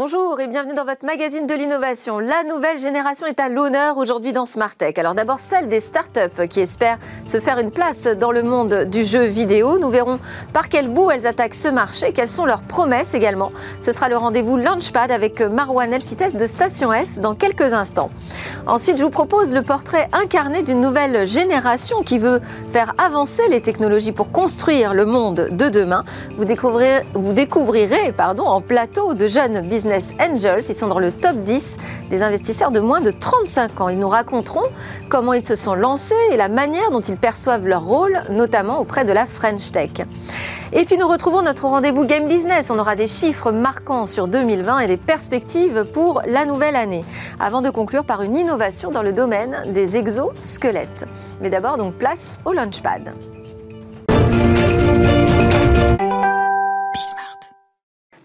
Bonjour et bienvenue dans votre magazine de l'innovation. La nouvelle génération est à l'honneur aujourd'hui dans Smartech. Alors d'abord celle des startups qui espèrent se faire une place dans le monde du jeu vidéo. Nous verrons par quel bout elles attaquent ce marché, quelles sont leurs promesses également. Ce sera le rendez-vous Launchpad avec Marwan Elfites de Station F dans quelques instants. Ensuite, je vous propose le portrait incarné d'une nouvelle génération qui veut faire avancer les technologies pour construire le monde de demain. Vous découvrirez, vous découvrirez pardon, en plateau de jeunes business Angels. Ils sont dans le top 10 des investisseurs de moins de 35 ans. Ils nous raconteront comment ils se sont lancés et la manière dont ils perçoivent leur rôle, notamment auprès de la French Tech. Et puis nous retrouvons notre rendez-vous Game Business. On aura des chiffres marquants sur 2020 et des perspectives pour la nouvelle année. Avant de conclure par une innovation dans le domaine des exosquelettes. Mais d'abord donc place au Launchpad.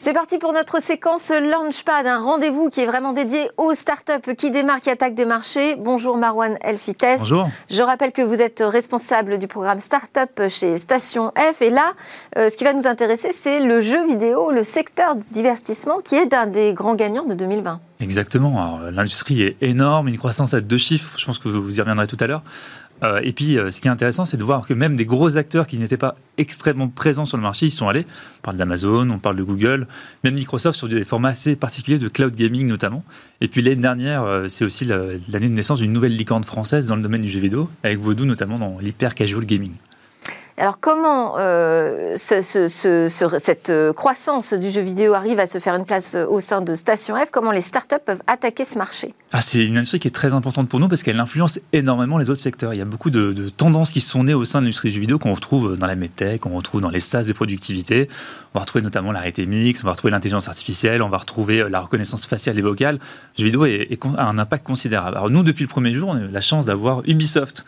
C'est parti pour notre séquence Launchpad, un rendez-vous qui est vraiment dédié aux startups qui démarrent, qui attaquent des marchés. Bonjour Marwan Elfites. Bonjour. Je rappelle que vous êtes responsable du programme Startup chez Station F. Et là, euh, ce qui va nous intéresser, c'est le jeu vidéo, le secteur du divertissement, qui est un des grands gagnants de 2020. Exactement. L'industrie est énorme, une croissance à deux chiffres. Je pense que vous y reviendrez tout à l'heure. Euh, et puis, euh, ce qui est intéressant, c'est de voir que même des gros acteurs qui n'étaient pas extrêmement présents sur le marché, ils sont allés. On parle d'Amazon, on parle de Google, même Microsoft sur des formats assez particuliers de cloud gaming notamment. Et puis l'année dernière, euh, c'est aussi l'année de naissance d'une nouvelle licorne française dans le domaine du jeu vidéo, avec Vodou notamment dans l'hyper casual gaming. Alors comment euh, cette euh, croissance du jeu vidéo arrive à se faire une place euh, au sein de Station F? Comment les startups peuvent attaquer ce marché? Ah, C'est une industrie qui est très importante pour nous parce qu'elle influence énormément les autres secteurs. Il y a beaucoup de, tendances qui sont nées au sein de l'industrie du jeu vidéo qu'on retrouve dans la medtech, qu'on retrouve dans les SaaS de productivité. On va retrouver notamment la réalité mix, on va retrouver l'intelligence artificielle, on va retrouver la reconnaissance faciale et vocale. Le jeu vidéo a un impact considérable. Alors nous, depuis le premier jour, on a eu la chance d'avoir Ubisoft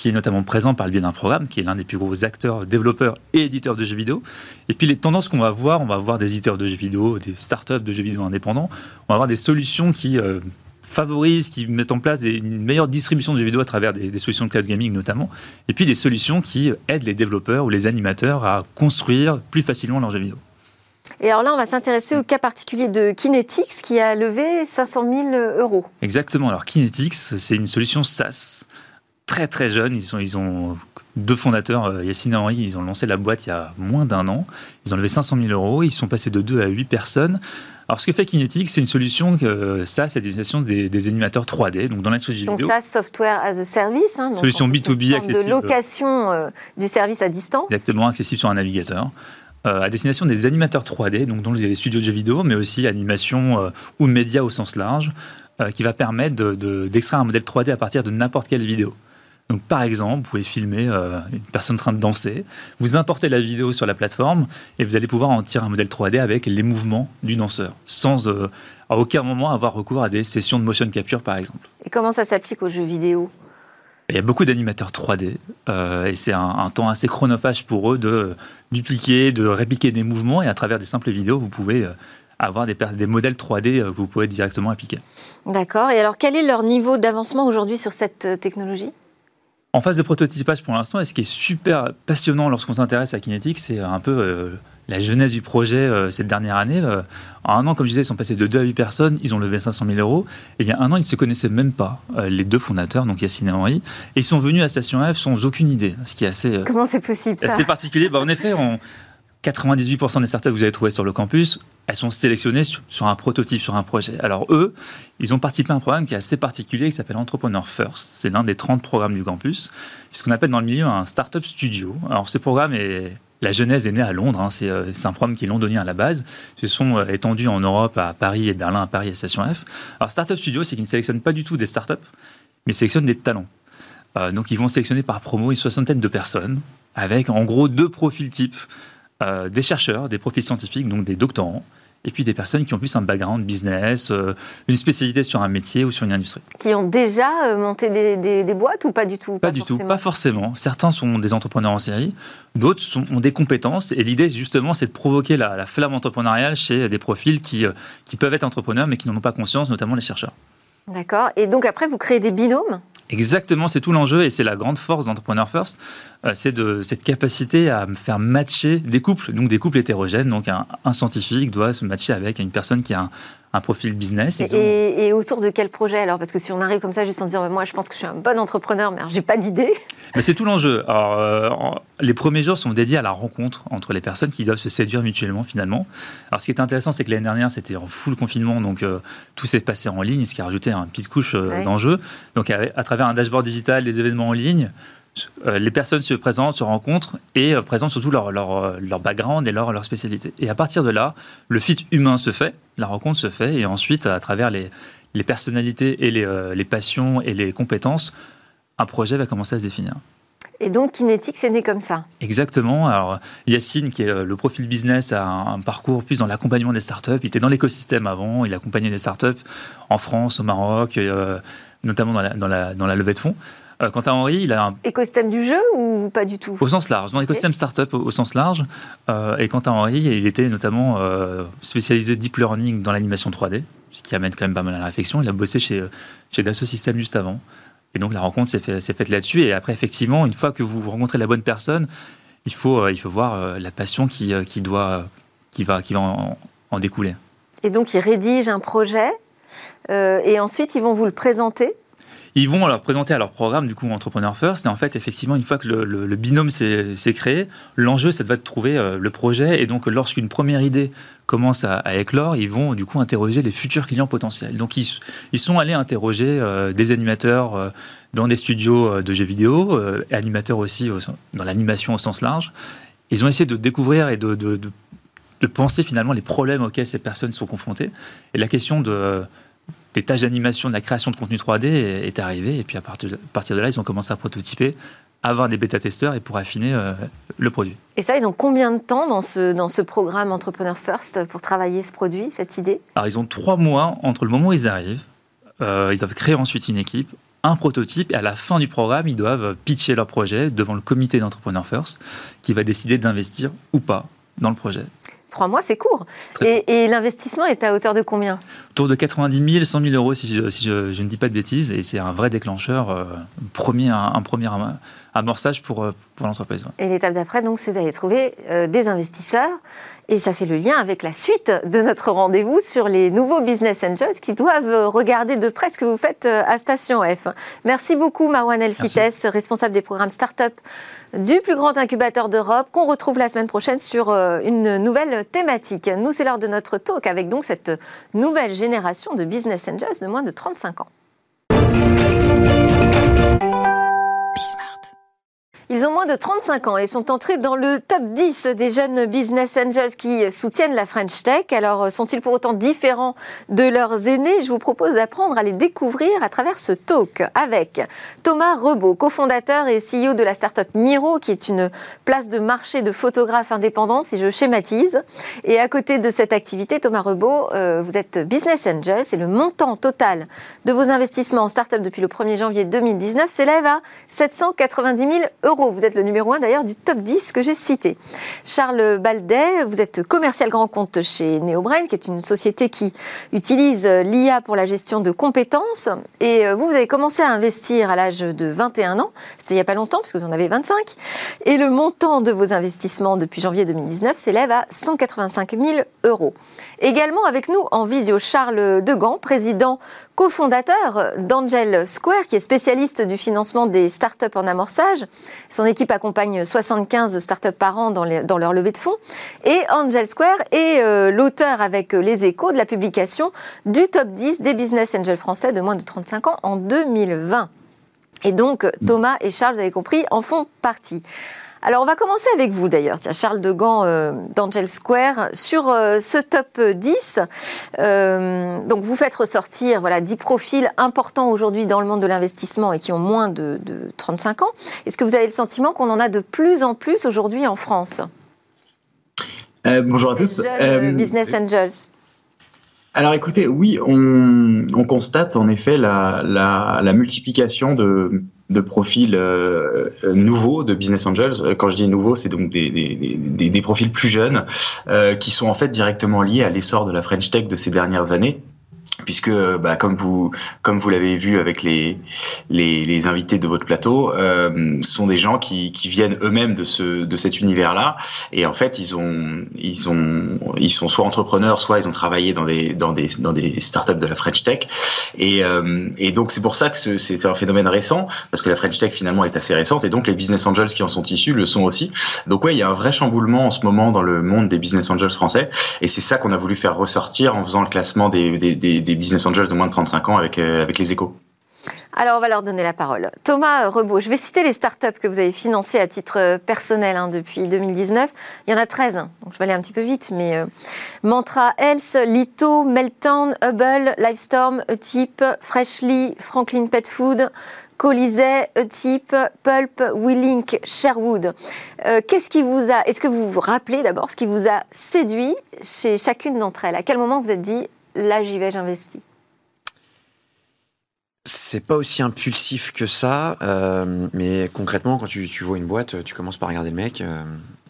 qui est notamment présent par le biais d'un programme, qui est l'un des plus gros acteurs, développeurs et éditeurs de jeux vidéo. Et puis les tendances qu'on va voir, on va voir des éditeurs de jeux vidéo, des startups de jeux vidéo indépendants, on va avoir des solutions qui euh, favorisent, qui mettent en place une meilleure distribution de jeux vidéo à travers des, solutions de cloud gaming notamment, et puis des solutions qui aident les développeurs ou les animateurs à construire plus facilement leurs jeux vidéo. Et alors là, on va s'intéresser au cas particulier de Kinetics qui a levé 500 000 euros. Exactement. Alors Kinetics, c'est une solution SaaS très très jeunes. Ils, sont, ils ont deux fondateurs, euh, Yacine et Henri, ils ont lancé la boîte il y a moins d'un an. Ils ont levé 500 000 euros. Ils sont passés de 2 à 8 personnes. Alors, ce que fait Kinetic, c'est une solution que ça, c'est des, des, des animateurs 3D, donc dans l'industrie vidéo. Donc ça, software as a service. Hein, solution B2B accessible. De location euh, du service à distance. Exactement, accessible sur un navigateur. Euh, à destination des animateurs 3D, donc dont les studios de jeux vidéo, mais aussi animation ou médias au sens large, qui va permettre d'extraire un modèle 3D à partir de n'importe quelle vidéo. Donc, par exemple, vous pouvez filmer euh, une personne en train de danser, vous importez la vidéo sur la plateforme et vous allez pouvoir en tirer un modèle 3D avec les mouvements du danseur, sans euh, à aucun moment avoir recours à des sessions de motion capture, par exemple. Et comment ça s'applique aux jeux vidéo? Il y a beaucoup d'animateurs 3D euh, et c'est un, temps assez chronophage pour eux de dupliquer, de répliquer des mouvements et à travers des simples vidéos, vous pouvez avoir des, des, modèles 3D que vous pouvez directement appliquer. D'accord. Et alors, quel est leur niveau d'avancement aujourd'hui sur cette technologie? En phase de prototypage pour l'instant, et ce qui est super passionnant lorsqu'on s'intéresse à Kinetic, c'est un peu euh, la jeunesse du projet euh, cette dernière année. Euh, en un an, comme je disais, ils sont passés de 2 à 8 personnes, ils ont levé 500 000 euros. Et il y a un an, ils ne se connaissaient même pas, les deux fondateurs, donc Yacine et Henri. Et ils sont venus à Station F sans aucune idée, ce qui est assez, Comment c'est possible, ça? assez particulier. Bah, en effet, on, 98% des startups que vous avez trouvées sur le campus, elles sont sélectionnées sur, un prototype, sur un projet. Alors eux, ils ont participé à un programme qui est assez particulier, qui s'appelle Entrepreneur First. C'est l'un des 30 programmes du campus. C'est ce qu'on appelle dans le milieu un startup studio. Alors ce programme est... La genèse est née à Londres, hein. euh, c'est un programme qui est londonien à la base. Ils se sont euh, étendus en Europe, à Paris et Berlin, à Paris à Station F. Alors Startup Studio, c'est qu'ils ne sélectionnent pas du tout des startups, mais sélectionnent des talents. Euh, donc ils vont sélectionner par promo une soixantaine de personnes, avec en gros deux profils types. Euh, des chercheurs, des profils scientifiques, donc des doctorants, et puis des personnes qui ont plus un background business, euh, une spécialité sur un métier ou sur une industrie. Qui ont déjà euh, monté des, boîtes ou pas du tout? Pas, du tout, pas forcément. Certains sont des entrepreneurs en série, d'autres ont des compétences, et l'idée justement c'est de provoquer la, flamme entrepreneuriale chez des profils qui, qui peuvent être entrepreneurs mais qui n'en ont pas conscience, notamment les chercheurs. D'accord. Et donc après, vous créez des binômes? Exactement, c'est tout l'enjeu et c'est la grande force d'Entrepreneur First, euh, c'est de cette capacité à faire matcher des couples, donc des couples hétérogènes. Donc un, scientifique doit se matcher avec une personne qui a un profil business. Et, autour de quel projet alors? Parce que si on arrive comme ça juste en disant moi je pense que je suis un bon entrepreneur mais j'ai pas d'idée. Mais c'est tout l'enjeu. Alors euh, les premiers jours sont dédiés à la rencontre entre les personnes qui doivent se séduire mutuellement finalement. Alors ce qui est intéressant c'est que l'année dernière c'était en full confinement donc euh, tout s'est passé en ligne ce qui a rajouté une petite couche euh, d'enjeu. Donc à, travers un dashboard digital, des événements en ligne, les personnes se présentent, se rencontrent et présentent surtout leur, leur, leur background et leur, leur spécialité. Et à partir de là, le fit humain se fait la rencontre se fait et ensuite, à travers les, personnalités et euh, les, passions et les compétences, un projet va commencer à se définir. Et donc Kinetic, c'est né comme ça? Exactement. Alors Yacine, qui est euh, le profil business, a un, parcours plus dans l'accompagnement des startups. Il était dans l'écosystème avant, il accompagnait des startups en France, au Maroc, euh, notamment dans la levée de fonds. Euh, quant à Henri, il a un... Écosystème du jeu ou pas du tout? Au sens large, dans l'écosystème startup au, sens large. Euh, et quant à Henri, il était notamment euh, spécialisé deep learning dans l'animation 3D, ce qui amène quand même pas mal à la réflexion. Il a bossé chez, chez Dassault Systèmes juste avant. Et donc la rencontre s'est fait, faite là-dessus. Et après, effectivement, une fois que vous rencontrez la bonne personne, il faut, il faut voir la passion qui, qui, doit, qui va, qui va en, en découler. Et donc, ils rédigent un projet et ensuite, ils vont vous le présenter ils vont leur présenter à leur programme, du coup, Entrepreneur First. Et en fait, effectivement, une fois que le, binôme s'est créé, l'enjeu, c'est de trouver euh, le projet. Et donc, lorsqu'une première idée commence à, éclore, ils vont, du coup, interroger les futurs clients potentiels. Donc, ils, sont allés interroger euh, des animateurs euh, dans des studios de jeux vidéo, animateurs aussi dans l'animation au sens large. Ils ont essayé de découvrir et de, de penser finalement les problèmes auxquels ces personnes sont confrontées. Et la question de des tâches d'animation, de la création de contenu 3D est, arrivée. Et puis à partir de, là, ils ont commencé à prototyper, avoir des bêta-testeurs et pour affiner euh, le produit. Et ça, ils ont combien de temps dans ce, dans ce programme Entrepreneur First pour travailler ce produit, cette idée? Alors, ils ont trois mois entre le moment où ils arrivent. Euh, ils doivent créer ensuite une équipe, un prototype, et à la fin du programme, ils doivent pitcher leur projet devant le comité d'Entrepreneur First qui va décider d'investir ou pas dans le projet. Trois mois, c'est court. Et, l'investissement est à hauteur de combien? Autour de 90 000, 100 000 euros, si, je, ne dis pas de bêtises. Et c'est un vrai déclencheur, euh, premier, un, premier amorçage pour, euh, pour l'entreprise. Et l'étape d'après, donc, c'est d'aller trouver euh, des investisseurs. Et ça fait le lien avec la suite de notre rendez-vous sur les nouveaux business angels qui doivent regarder de près ce que vous faites à Station F. Merci beaucoup, Marwan Elfites, responsable des programmes Startup du plus grand incubateur d'Europe qu'on retrouve la semaine prochaine sur euh, une nouvelle thématique. Nous, c'est l'heure de notre talk avec donc cette nouvelle génération de business angels de moins de 35 ans. Ils ont moins de 35 ans et sont entrés dans le top 10 des jeunes business angels qui soutiennent la French Tech. Alors, sont-ils pour autant différents de leurs aînés? Je vous propose d'apprendre à les découvrir à travers ce talk avec Thomas Rebaud, cofondateur et CEO de la startup Miro, qui est une place de marché de photographes indépendants, si je schématise. Et à côté de cette activité, Thomas Rebaud, euh, vous êtes business angel et le montant total de vos investissements en startup depuis le 1er janvier 2019 s'élève à 790 000 euros. Vous êtes le numéro 1 d'ailleurs du top 10 que j'ai cité. Charles Baldet, vous êtes commercial grand compte chez NeoBrain, qui est une société qui utilise l'IA pour la gestion de compétences. Et euh, vous, vous avez commencé à investir à l'âge de 21 ans. C'était il n'y a pas longtemps, puisque vous en avez 25. Et le montant de vos investissements depuis janvier 2019 s'élève à 185 000 euros. Également avec nous en visio, Charles Degan, président cofondateur d'Angel Square, qui est spécialiste du financement des startups en amorçage. Son équipe accompagne 75 startups par an dans, leur levée de fonds. Et Angel Square est euh, l'auteur avec les échos de la publication du top 10 des business angels français de moins de 35 ans en 2020. Et donc, Thomas et Charles, vous avez compris, en font partie. Alors, on va commencer avec vous d'ailleurs, Charles de euh, d'Angel Square, sur euh, ce top 10. Euh, donc, vous faites ressortir voilà, 10 profils importants aujourd'hui dans le monde de l'investissement et qui ont moins de, 35 ans. Est-ce que vous avez le sentiment qu'on en a de plus en plus aujourd'hui en France? Bonjour à tous. business Angels. Alors écoutez, oui, on, constate en effet la multiplication de de profils euh, euh, nouveaux de business angels. Euh, quand je dis nouveaux, c'est donc des, des, des, profils plus jeunes qui sont en fait directement liés à l'essor de la French Tech de ces dernières années puisque bah, comme vous l'avez vu avec les, invités de votre plateau, euh, sont des gens qui, viennent eux-mêmes de ce de cet univers-là et en fait ils ont ils ont ils sont soit entrepreneurs, soit ils ont travaillé dans des startups de la French Tech et euh, donc c'est pour ça que c'est un phénomène récent parce que la French Tech finalement est assez récente et donc les business angels qui en sont issus le sont aussi. Donc ouais, il y a un vrai chamboulement en ce moment dans le monde des business angels français et c'est ça qu'on a voulu faire ressortir en faisant le classement des, des, des des business angels de moins de 35 ans avec, euh, avec les échos. Alors, on va leur donner la parole. Thomas Rebaud, je vais citer les startups que vous avez financées à titre euh, personnel hein, depuis 2019. Il y en a 13, hein, donc je vais aller un petit peu vite, mais euh, Mantra Health, Lito, Melton, Hubble, Livestorm, Etype, Freshly, Franklin Pet Food, Colisée, Etype, Pulp, Willink, Sherwood. Qu'est-ce qui vous a, est-ce que vous vous rappelez d'abord ce qui vous a séduit chez chacune d'entre elles? À quel moment vous êtes dit, là j'y vais, j'investis c'est pas aussi impulsif que ça, euh, mais concrètement, quand tu, vois une boîte, tu commences par regarder le mec. Euh,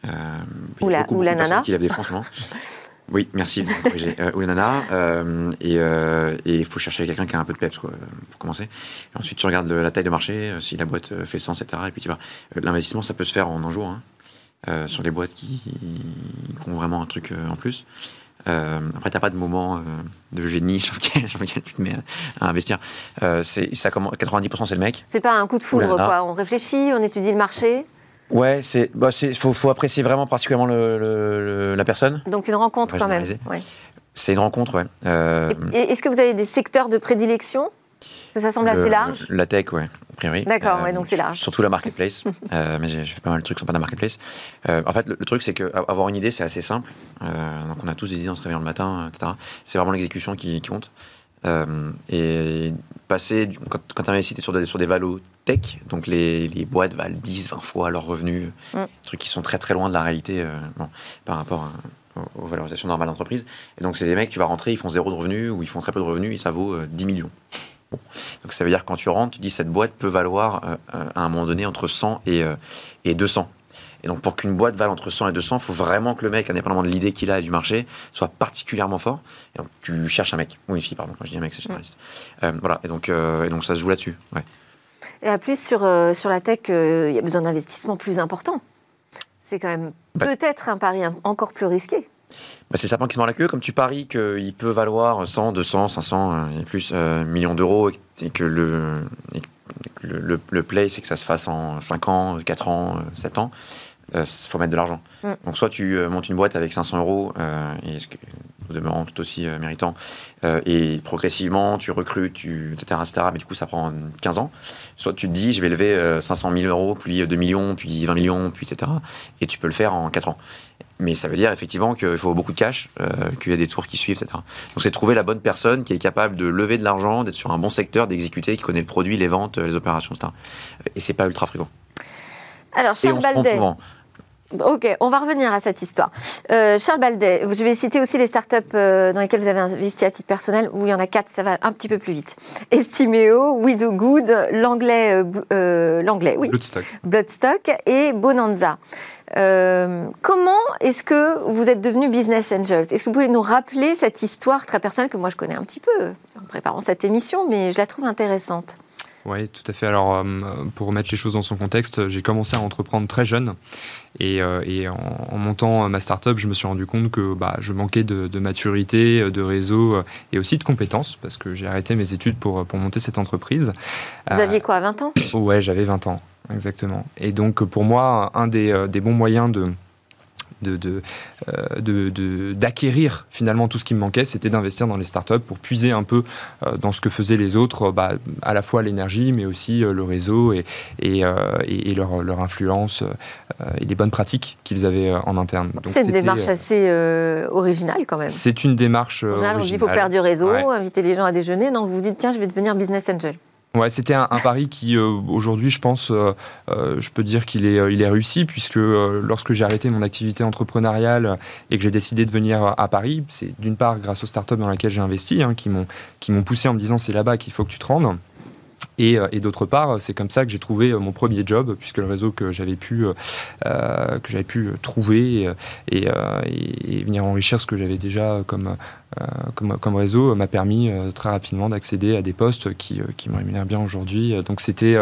euh, ou la, ou la nana. Qui lève des franchement. oui, merci ou la nana. et il faut chercher quelqu'un qui a un peu de peps, quoi, pour commencer. ensuite, tu regardes la taille de marché, si la boîte fait sens, etc. Et puis tu vois, l'investissement, ça peut se faire en un jour, hein, sur les boîtes qui, qui, ont vraiment un truc en plus. Euh, après, t'as pas de moment euh, de génie sur lequel, tu te mets à, investir. Euh, ça 90% c'est le mec. C'est pas un coup de foudre, quoi. On réfléchit, on étudie le marché. Ouais, c'est, bah, faut, faut, apprécier vraiment particulièrement le, la personne. Donc une rencontre quand même. C'est une rencontre, ouais. Euh, est-ce que vous avez des secteurs de prédilection? Ça semble assez large La tech, ouais, a priori. D'accord, ouais, donc c'est large. Surtout la marketplace. mais j'ai fait pas mal de trucs sur pas la marketplace. en fait, le, le truc, c'est qu'avoir une idée, c'est assez simple. Euh, donc on a tous des idées en se réveillant le matin, etc. C'est vraiment l'exécution qui, compte. Euh, et passer, quand, quand tu investis sur des, sur des valos tech, donc les, les, boîtes valent 10, 20 fois leurs revenus, mm. trucs qui sont très très loin de la réalité euh, par rapport aux, valorisations normales d'entreprise. Et donc c'est des mecs, tu vas rentrer, ils font zéro de revenus ou ils font très peu de revenus et ça vaut 10 millions. Donc ça veut dire que quand tu rentres, tu dis cette boîte peut valoir à un moment donné entre 100 et, et 200. Et donc, pour qu'une boîte vale entre 100 et 200, il faut vraiment que le mec, indépendamment de l'idée qu'il a et du marché, soit particulièrement fort. Et donc, tu cherches un mec, ou une fille, pardon, quand je dis un mec, c'est généraliste. Euh, voilà, et donc, euh, et donc ça se joue là-dessus. Ouais. Et à plus, sur, euh, sur la tech, il y a besoin d'investissements plus importants. C'est quand même bah peut-être un pari encore plus risqué. Bah c'est ça qui se mord la queue. Comme tu paries qu'il peut valoir 100, 200, 500 et plus millions d'euros et que le, le, le, play, c'est que ça se fasse en 5 ans, 4 ans, 7 ans, il euh, faut mettre de l'argent. Mm. Donc soit tu euh, montes une boîte avec 500 euros, euh, et ce que, au demeurant tout aussi méritant, et progressivement tu recrutes, tu, etc., etc., mais du coup ça prend 15 ans. Soit tu te dis je vais lever 500 000 euros, puis 2 millions, puis 20 millions, puis etc., et tu peux le faire en 4 ans. Mais ça veut dire effectivement qu'il faut beaucoup de cash, qu'il y a des tours qui suivent, etc. Donc c'est trouver la bonne personne qui est capable de lever de l'argent, d'être sur un bon secteur, d'exécuter, qui connaît le produit, les ventes, les opérations, etc. Et c'est pas ultra fréquent. Alors Charles Baldet, Ok, on va revenir à cette histoire. Euh, Charles Baldet, je vais citer aussi les startups euh, dans lesquelles vous avez investi à titre personnel, où il y en a quatre, ça va un petit peu plus vite. Estimeo, We Do Good, l'anglais, euh, l'anglais, oui. Bloodstock. Bloodstock et Bonanza. Comment est-ce que vous êtes devenu business angels? Est-ce que vous pouvez nous rappeler cette histoire très personnelle que moi je connais un petit peu en préparant cette émission, mais je la trouve intéressante oui, tout à fait. Alors, euh, pour remettre les choses dans son contexte, j'ai commencé à entreprendre très jeune. Et, euh, en, montant ma start-up, je me suis rendu compte que bah, je manquais de, maturité, de réseau et aussi de compétences, parce que j'ai arrêté mes études pour, pour monter cette entreprise. Vous aviez quoi, 20 ans? Ouais, j'avais 20 ans, exactement. Et donc, pour moi, un des, des bons moyens de euh, de, d'acquérir finalement tout ce qui me manquait, c'était d'investir dans les startups pour puiser un peu euh, dans ce que faisaient les autres, bah, à la fois l'énergie, mais aussi euh, le réseau et, et, leur, leur, influence et les bonnes pratiques qu'ils avaient en interne. C'est une démarche assez originale quand même. C'est une démarche. originale. il faut faire du réseau, inviter les gens à déjeuner. Non, vous vous dites, tiens, je vais devenir business angel. Ouais, c'était un, pari qui, euh, aujourd'hui, je pense, euh, euh, je peux dire qu'il est, il est réussi, puisque lorsque j'ai arrêté mon activité entrepreneuriale et que j'ai décidé de venir à Paris, c'est d'une part grâce aux startups dans lesquelles j'ai investi, hein, qui m'ont poussé en me disant c'est là-bas qu'il faut que tu te rendes. Et, et d'autre part, c'est comme ça que j'ai trouvé mon premier job, puisque le réseau que j'avais pu, j'avais pu trouver et, et, venir enrichir ce que j'avais déjà comme, comme, comme, réseau m'a permis très rapidement d'accéder à des postes qui, qui me rémunèrent bien aujourd'hui. Donc c'était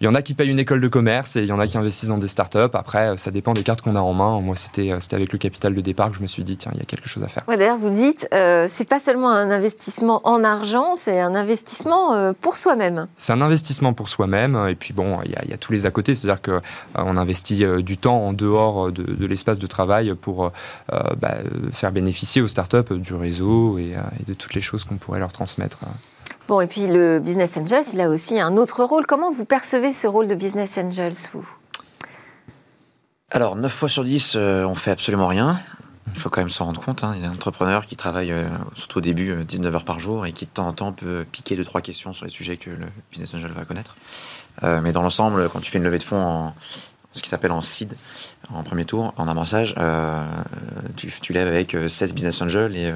il y en a qui payent une école de commerce et il y en a qui investissent dans des startups. Après, euh, ça dépend des cartes qu'on a en main. Moi, c'était euh, avec le capital de départ que je me suis dit, tiens, il y a quelque chose à faire. Ouais, D'ailleurs, vous dites, euh, c'est pas seulement un investissement en argent, c'est un investissement euh, pour soi-même. C'est un investissement pour soi-même. Et puis, bon, il y, a tous les à côté. C'est-à-dire qu'on on investit du temps en dehors de, l'espace de travail pour bah, faire bénéficier aux startups du réseau et, et de toutes les choses qu'on pourrait leur transmettre. Bon, et puis le Business Angels, il a aussi un autre rôle. Comment vous percevez ce rôle de Business Angels, vous? Alors, 9 fois sur 10, euh, on fait absolument rien. Il faut quand même s'en rendre compte. Hein. Il y a un entrepreneur qui travaille, euh, surtout au début, 19 euh, heures par jour et qui de temps en temps peut piquer deux, trois questions sur les sujets que le Business Angel va connaître. mais dans l'ensemble, quand tu fais une levée de fonds en ce qui s'appelle en seed, en premier tour, en amassage, tu, tu, lèves avec 16 Business Angels et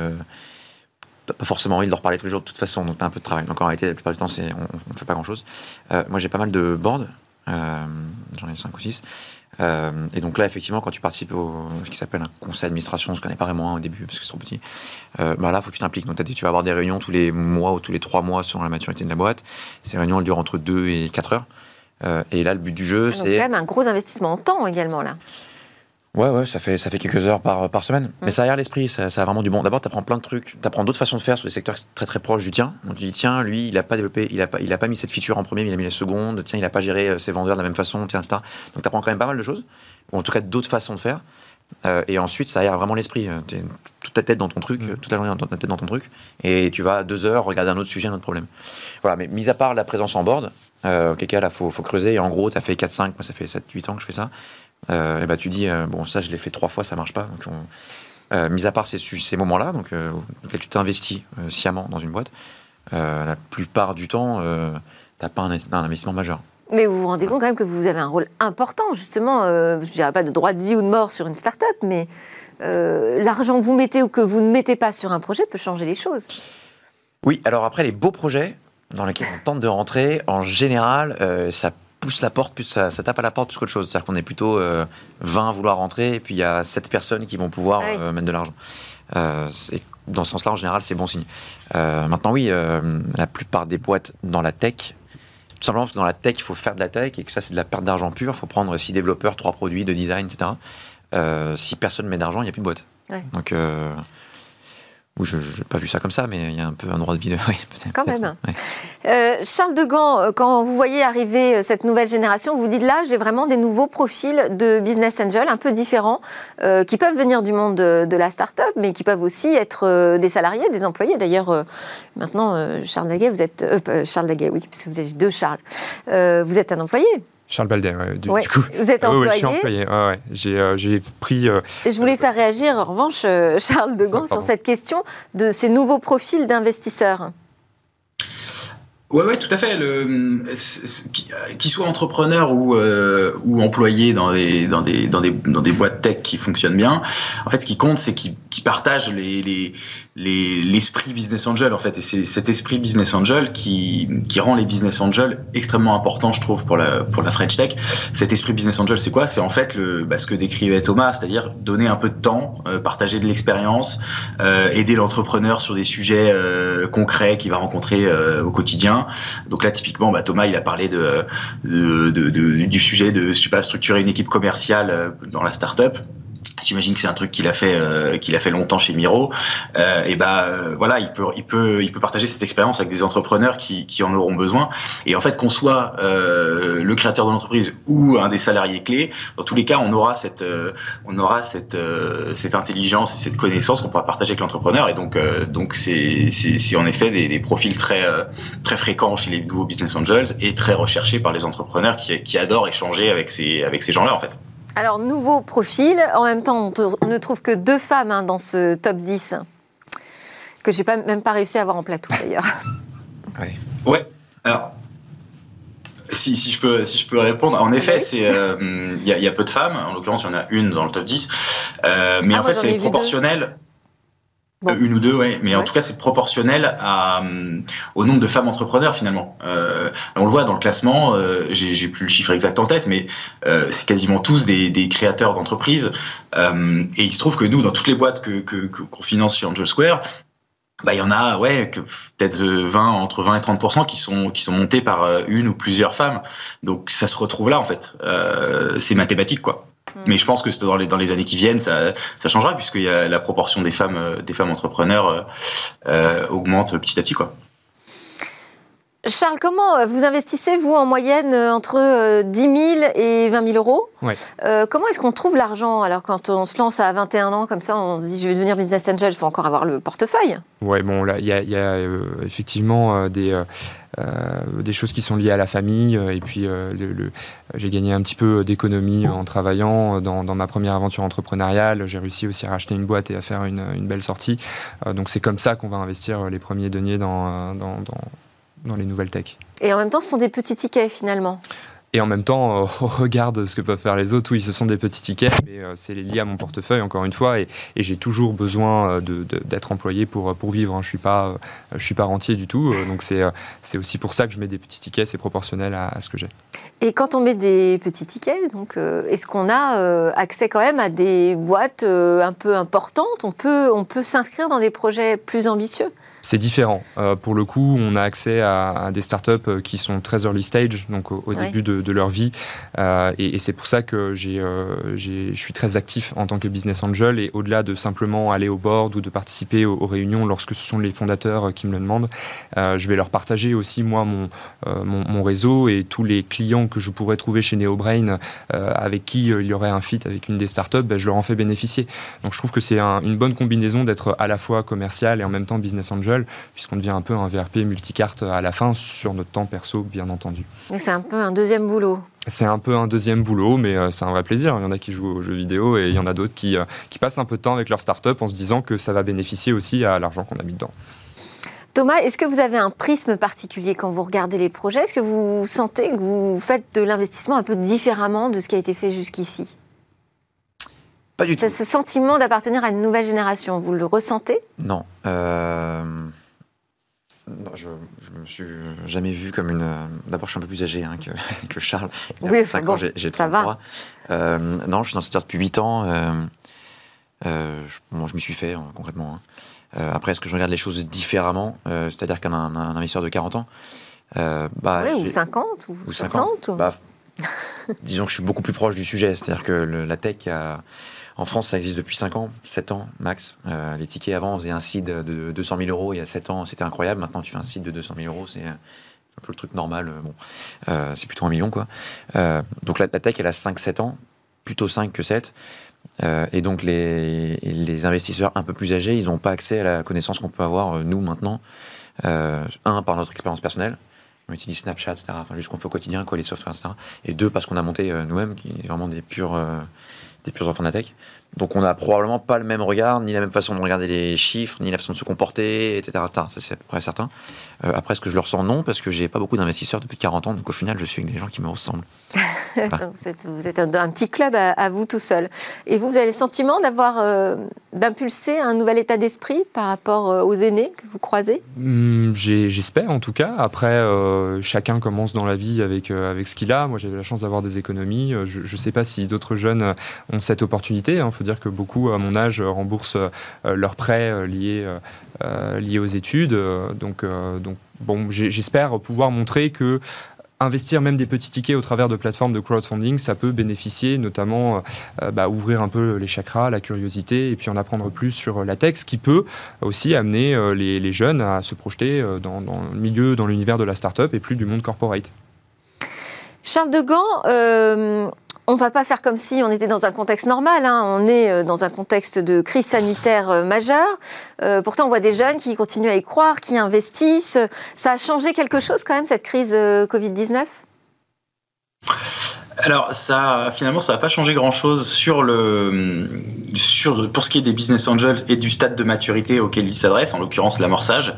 pas forcément envie de leur parler tous les jours de toute façon, donc t'as un peu de travail. Donc en réalité, la plupart du temps, c'est, on, ne fait pas grand chose. Euh, moi, j'ai pas mal de boards, euh, j'en ai 5 ou 6. Euh, et donc là, effectivement, quand tu participes au ce qui s'appelle un conseil d'administration, on se connaît pas vraiment au début parce que c'est trop petit, bah là, faut que tu t'impliques. Donc tu vas avoir des réunions tous les mois ou tous les 3 mois selon la maturité de la boîte. Ces réunions, elles durent entre 2 et 4 heures. et là, le but du jeu, ah, c'est. C'est quand même un gros investissement en temps également, là. Ouais, ouais, ça fait, ça fait quelques heures par, par semaine. Mais ça a l'esprit, ça, ça, a vraiment du bon. D'abord, tu apprends plein de trucs, tu apprends d'autres façons de faire sur des secteurs très très proches du tien. Donc tu dis, tiens, lui, il n'a pas développé, il a pas, il a pas mis cette feature en premier, mais il a mis la seconde. Tiens, il n'a pas géré euh, ses vendeurs de la même façon, tiens, etc. Donc tu apprends quand même pas mal de choses, ou en tout cas d'autres façons de faire. Euh, et ensuite, ça aère vraiment l'esprit. Euh, es toute ta tête dans ton truc, toute la journée toute ta tête dans ton truc. Et tu vas deux heures regarder un autre sujet, un autre problème. Voilà, mais mis à part la présence en board, euh, auquel cas là, faut, faut creuser. Et en gros, tu as fait 4-5, moi ça fait 7-8 ans que je fais ça. Euh, et bah, tu dis, euh, bon, ça, je l'ai fait trois fois, ça marche pas. Donc, euh, mis à part ces, ces moments-là, donc, auxquels tu t'investis sciemment dans une boîte, la plupart du temps, tu n'as pas un, investissement majeur. Mais vous vous rendez compte quand même que vous avez un rôle important, justement, je ne dirais pas de droit de vie ou de mort sur une start-up, mais l'argent que vous mettez ou que vous ne mettez pas sur un projet peut changer les choses. Oui, alors après, les beaux projets dans lesquels on tente de rentrer, en général, ça pousse la porte, plus ça, tape à la porte plus qu'autre chose. C'est-à-dire qu'on est plutôt 20 euh, à vouloir rentrer, et puis il y a 7 personnes qui vont pouvoir euh, mettre de l'argent. Euh, dans ce sens-là, en général, c'est bon signe. maintenant, oui, la plupart des boîtes dans la tech, tout simplement parce que dans la tech, il faut faire de la tech, et que ça, c'est de la perte d'argent pure. Il faut prendre 6 développeurs, 3 produits, de design, etc. si personne ne met d'argent, il n'y a plus de boîte. Donc, je n'ai pas vu ça comme ça, mais il y a un peu un droit de vie. Oui, Quand même. Euh, Charles de Gand, euh, quand vous voyez arriver euh, cette nouvelle génération, vous dites là, j'ai vraiment des nouveaux profils de business angel un peu différents, qui peuvent venir du monde de, la start-up, mais qui peuvent aussi être des salariés, des employés. D'ailleurs, maintenant, Charles Daguet, vous êtes. Charles Daguet, oui, parce que vous êtes deux Charles. vous êtes un employé. Charles Baldet, du, coup. Vous êtes employé. Oui, je suis employé. Euh, j'ai pris. Euh, je voulais faire réagir, en revanche, euh, Charles de Gand, sur cette question de ces nouveaux profils d'investisseurs. Oui, ouais, tout à fait. Qu'ils soient entrepreneurs ou, ou employés dans des, dans, des, dans, des, dans des boîtes tech qui fonctionnent bien, en fait, ce qui compte, c'est qu'ils partagent les, les, l'esprit business angel en fait. Et c'est cet esprit business angel qui, qui rend les business angels extrêmement importants je trouve pour la pour la French Tech. Cet esprit business angel c'est quoi? C'est en fait le bah, ce que décrivait Thomas c'est-à-dire donner un peu de temps euh, partager de l'expérience euh, aider l'entrepreneur sur des sujets euh, concrets qu'il va rencontrer au quotidien donc là typiquement bah, Thomas il a parlé du sujet de structurer une équipe commerciale dans la startup J'imagine que c'est un truc qu'il a fait euh, qu'il a fait longtemps chez Miro. Euh, et bah euh, voilà, il peut il peut il peut partager cette expérience avec des entrepreneurs qui, qui en auront besoin. Et en fait, qu'on soit euh, le créateur de l'entreprise ou un des salariés clés, dans tous les cas, on aura cette euh, on aura cette cette intelligence et cette connaissance qu'on pourra partager avec l'entrepreneur. Et donc donc c'est c'est en effet des, des, profils très très fréquents chez les nouveaux business angels et très recherchés par les entrepreneurs qui qui adorent échanger avec ces avec ces gens-là en fait. Alors, nouveau profil. En même temps, on ne trouve que deux femmes hein, dans ce top 10, que j'ai pas, même pas réussi à avoir en plateau d'ailleurs. Oui. Ouais. Alors, si, si, je peux, si je peux répondre, en effet, c'est euh, il y, a peu de femmes. En l'occurrence, il y en a une dans le top 10. Euh, mais ah, en fait, c'est proportionnel. Euh, une ou deux, ouais. Mais en tout cas, c'est proportionnel à, euh, au nombre de femmes entrepreneurs finalement. Euh, on le voit dans le classement. Euh, j'ai plus le chiffre exact en tête, mais c'est quasiment tous des, des créateurs d'entreprises. et il se trouve que nous, dans toutes les boîtes que qu'on finance sur Angel Square, bah, il y en a, ouais, peut-être 20, entre 20 et 30% qui sont qui sont montés par une ou plusieurs femmes. Donc ça se retrouve là en fait. c'est mathématique quoi. Mais je pense que dans les, dans les années qui viennent, ça, changera puisque la proportion des femmes, euh, des femmes entrepreneurs euh, euh, augmente petit à petit. Quoi. Charles, comment vous investissez, vous, en moyenne, entre 10 000 et 20 000 euros? Ouais. Comment est-ce qu'on trouve l'argent Alors, quand on se lance à 21 ans, comme ça, on se dit, je vais devenir business angel, il faut encore avoir le portefeuille? Ouais, bon, là, il y a, y a effectivement des euh, des choses qui sont liées à la famille. Euh, et puis, euh, le, j'ai gagné un petit peu d'économie en travaillant dans, ma première aventure entrepreneuriale. J'ai réussi aussi à racheter une boîte et à faire une, belle sortie. donc, c'est comme ça qu'on va investir les premiers deniers dans, dans, dans les nouvelles tech. Et en même temps, ce sont des petits tickets finalement et en même temps, euh, on regarde ce que peuvent faire les autres. Oui, ce sont des petits tickets, mais euh, c'est lié à mon portefeuille, encore une fois. Et, j'ai toujours besoin euh, d'être employé pour, pour vivre. Hein. Je ne suis, pas, je suis pas rentier du tout. Donc, c'est aussi pour ça que je mets des petits tickets. C'est proportionnel à, ce que j'ai. Et quand on met des petits tickets, donc est-ce qu'on a accès quand même à des boîtes un peu importantes? On peut, on peut s'inscrire dans des projets plus ambitieux? C'est différent. Euh, pour le coup, on a accès à, des startups euh, qui sont très early stage, donc au, début de, leur vie. Euh, et, c'est pour ça que je suis très actif en tant que business angel. Et au-delà de simplement aller au board ou de participer aux, réunions lorsque ce sont les fondateurs qui me le demandent, je vais leur partager aussi, moi, mon, mon, réseau et tous les clients que je pourrais trouver chez NeoBrain avec qui il y aurait un fit avec une des startups, ben, je leur en fais bénéficier. Donc je trouve que c'est une bonne combinaison d'être à la fois commercial et en même temps business angel puisqu'on devient un peu un VRP multicarte à la fin, sur notre temps perso, bien entendu. c'est un peu un deuxième boulot. C'est un peu un deuxième boulot, mais euh, c'est un vrai plaisir. Il y en a qui jouent aux jeux vidéo et il y en a d'autres qui, euh, qui passent un peu de temps avec leur start-up en se disant que ça va bénéficier aussi à l'argent qu'on a mis dedans. Thomas, est-ce que vous avez un prisme particulier quand vous regardez les projets? Est-ce que vous sentez que vous faites de l'investissement un peu différemment de ce qui a été fait jusqu'ici? Pas du tout. Ce sentiment d'appartenir à une nouvelle génération, vous le ressentez? Non. Euh, je, ne me suis jamais vu comme une. D'abord, je suis un peu plus âgé hein, que, Charles. oui, 5 bon, ans, j'ai ça va. Euh, non, je suis dans cette secteur depuis 8 ans. Euh, je, je m'y suis fait concrètement. Hein. Après, est-ce que je regarde les choses différemment C'est-à-dire qu'un investisseur de 40 ans. Bah, ou 50 ou, 60 bah, disons que je suis beaucoup plus proche du sujet. C'est-à-dire que la tech a en France, ça existe depuis 5 ans, 7 ans max. Euh, les tickets avant, on faisait un site de 200 000 euros il y a 7 ans, c'était incroyable. Maintenant, tu fais un site de 200 000 euros, c'est un peu le truc normal. Euh, bon, euh, c'est plutôt un million, quoi. donc la, tech, elle a 5-7 ans, plutôt 5 que 7. Et donc les, les, investisseurs un peu plus âgés, ils n'ont pas accès à la connaissance qu'on peut avoir, nous, maintenant. un, par notre expérience personnelle on utilise Snapchat, etc. Enfin, juste qu'on fait au quotidien, quoi, les softwares, etc. Et deux, parce qu'on a monté nous-mêmes, qui est vraiment des purs des purs enfants de la tech. Donc on n'a probablement pas le même regard, ni la même façon de regarder les chiffres, ni la façon de se comporter, etc. Ça c'est à peu près certain. Euh, après, est-ce que je le ressens Non, parce que j'ai pas beaucoup d'investisseurs depuis 40 ans, donc au final, je suis avec des gens qui me ressemblent. vous êtes, un, petit club à, vous tout seul. Et vous, vous avez le sentiment d'avoir, euh, d'impulser un nouvel état d'esprit par rapport euh, aux aînés que vous croisez? Hmm, J'espère en tout cas. Après, chacun commence dans la vie avec, avec ce qu'il a. Moi, j'ai la chance d'avoir des économies. Je ne sais pas si d'autres jeunes ont cette opportunité. Hein. Faut dire que beaucoup, à mon âge, remboursent leurs prêts liés, liés aux études. donc, donc bon, j'espère pouvoir montrer que investir même des petits tickets au travers de plateformes de crowdfunding, ça peut bénéficier, notamment euh, bah, ouvrir un peu les chakras, la curiosité, et puis en apprendre plus sur la tech, ce qui peut aussi amener euh, les, jeunes à se projeter euh, dans, dans, le milieu, dans l'univers de la start-up et plus du monde corporate. Charles de Gand, on va pas faire comme si on était dans un contexte normal. Hein. On est euh, dans un contexte de crise sanitaire euh, majeure. Euh, pourtant, on voit des jeunes qui continuent à y croire, qui investissent. Ça a changé quelque chose quand même, cette crise Covid-19 alors finalement, ça n'a pas changé grand-chose sur le, pour ce qui est des business angels et du stade de maturité auquel ils s'adressent, en l'occurrence l'amorçage.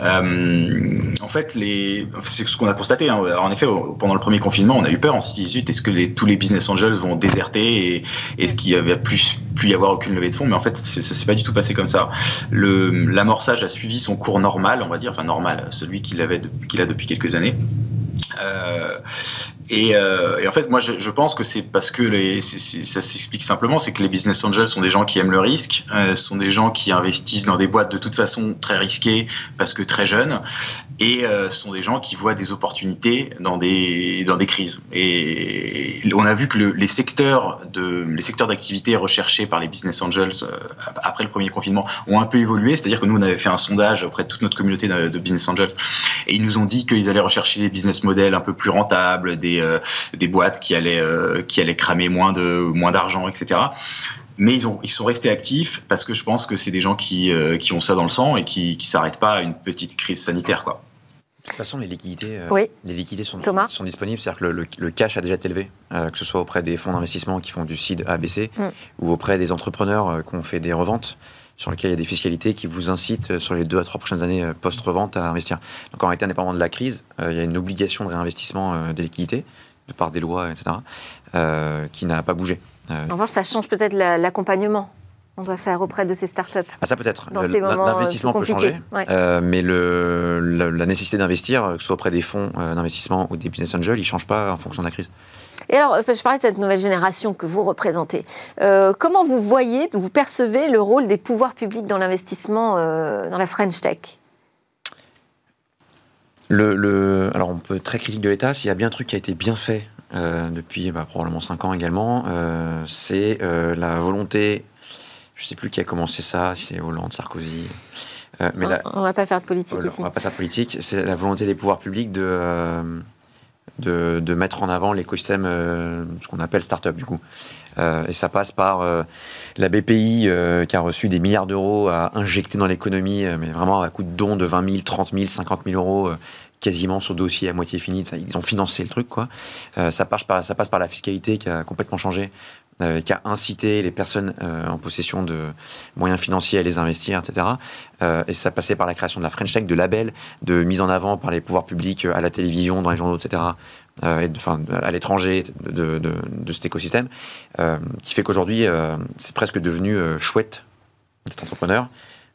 Euh, en fait, c'est ce qu'on a constaté. Hein. Alors, en effet, pendant le premier confinement, on a eu peur. On s'est dit, est-ce que tous les business angels vont déserter et est-ce qu'il y avait plus plus y avoir aucune levée de fonds? Mais en fait, ça s'est pas du tout passé comme ça. L'amorçage a suivi son cours normal, on va dire, enfin normal, celui qu'il avait a depuis quelques années. Euh, et, euh, et, en fait, moi, je, pense que c'est parce que ça s'explique simplement, c'est que les business angels sont des gens qui aiment le risque, euh, sont des gens qui investissent dans des boîtes de toute façon très risquées parce que très jeunes, et euh, sont des gens qui voient des opportunités dans des dans des crises. Et on a vu que le, les secteurs de les secteurs d'activité recherchés par les business angels après le premier confinement ont un peu évolué. C'est-à-dire que nous, on avait fait un sondage auprès de toute notre communauté de, de business angels, et ils nous ont dit qu'ils allaient rechercher des business models un peu plus rentables, des euh, des, boîtes qui allaient, euh, qui allaient cramer moins de moins d'argent, etc. Mais ils, ont, ils sont restés actifs parce que je pense que c'est des gens qui, euh, qui ont ça dans le sang et qui ne s'arrêtent pas à une petite crise sanitaire. Quoi. De toute façon, les liquidités, les liquidités sont, sont disponibles. C'est-à-dire que le, cash a déjà été élevé, que ce soit auprès des fonds d'investissement qui font du seed ABC mm. ou auprès des entrepreneurs qui ont fait des reventes sur lesquels il y a des fiscalités qui vous incitent sur les deux à trois prochaines années post-revente à investir. Donc en réalité, indépendamment de la crise, il y a une obligation de réinvestissement des liquidités de par des lois, etc., euh, qui n'a pas bougé. Euh, en revanche, ça change peut-être l'accompagnement on va faire auprès de ces startups Ah, ça peut-être. L'investissement peut changer, euh, mais le, la, nécessité d'investir, que ce soit auprès des fonds d'investissement ou des business angels, il ne change pas en fonction de la crise. Et alors, je parlais de cette nouvelle génération que vous représentez. comment vous voyez, vous percevez le rôle des pouvoirs publics dans l'investissement dans la French Tech? Le, alors, on peut être très critique de l'État. S'il y a bien un truc qui a été bien fait euh, depuis bah, probablement 5 ans également, euh, c'est euh, la volonté. Je ne sais plus qui a commencé ça, si c'est Hollande, Sarkozy. mais on ne va pas faire de politique ici. On va pas faire de politique. C'est la volonté des pouvoirs publics de, de, mettre en avant l'écosystème, ce qu'on appelle start-up du coup. et ça passe par la BPI qui a reçu des milliards d'euros à injecter dans l'économie, mais vraiment à coup de dons de 20 000, 30 000, 50 000 euros quasiment sur dossier à moitié fini. Ils ont financé le truc, quoi. Euh, ça, passe par, ça passe par la fiscalité qui a complètement changé, euh, qui a incité les personnes euh, en possession de moyens financiers à les investir, etc. et ça passait par la création de la French Tech, de labels, de mise en avant par les pouvoirs publics à la télévision, dans les journaux, etc. et enfin, à l'étranger de, de, de, cet écosystème, qui fait qu'aujourd'hui, c'est presque devenu chouette d'être entrepreneur.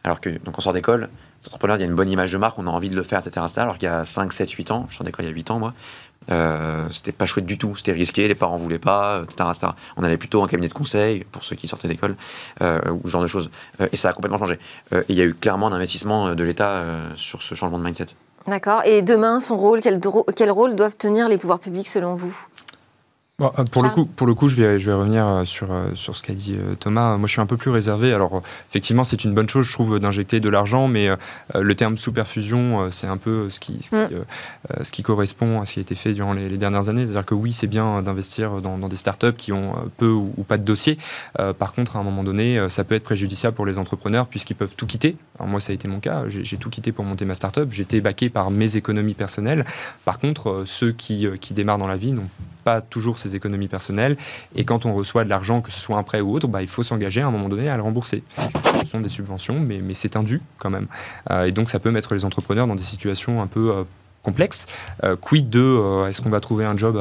Alors que, donc, on sort d'école, entrepreneur, il y a une bonne image de marque, on a envie de le faire, etc. Alors qu'il y a 5, 7, 8 ans, je suis d'école il y a 8 ans, moi, euh, c'était pas chouette du tout, c'était risqué, les parents voulaient pas, etc., On allait plutôt en cabinet de conseil, pour ceux qui sortaient d'école, euh, ou ce genre de choses. Euh, et ça a complètement changé. et il y a eu clairement un investissement de l'État sur ce changement de mindset. D'accord. Et demain, son rôle, quel, quel rôle doivent tenir les pouvoirs publics selon vous? Euh, pour, le coup, pour le coup, je vais, je vais revenir euh, sur, euh, sur ce qu'a dit Thomas. Moi, je suis un peu plus réservé. Alors, effectivement, c'est une bonne chose, je trouve, d'injecter de l'argent, mais le terme sous-perfusion, c'est un peu ce qui, ce, qui, mm. ce qui, correspond à ce qui a été fait durant les, dernières années. C'est-à-dire que oui, c'est bien d'investir dans, dans, des startups qui ont peu ou, pas de dossier. par contre, à un moment donné, ça peut être préjudiciable pour les entrepreneurs puisqu'ils peuvent tout quitter. Alors, moi, ça a été mon cas. J'ai tout quitté pour monter ma startup. J'étais baqué par mes économies personnelles. Par contre, ceux qui, qui démarrent dans la vie n'ont pas toujours ses économies personnelles. Et quand on reçoit de l'argent, que ce soit un prêt ou autre, bah, il faut s'engager à un moment donné à le rembourser. Ce sont des subventions, mais, c'est un dû quand même. Euh, et donc ça peut mettre les entrepreneurs dans des situations un peu euh, complexes. Euh, quid de est-ce qu'on va trouver un job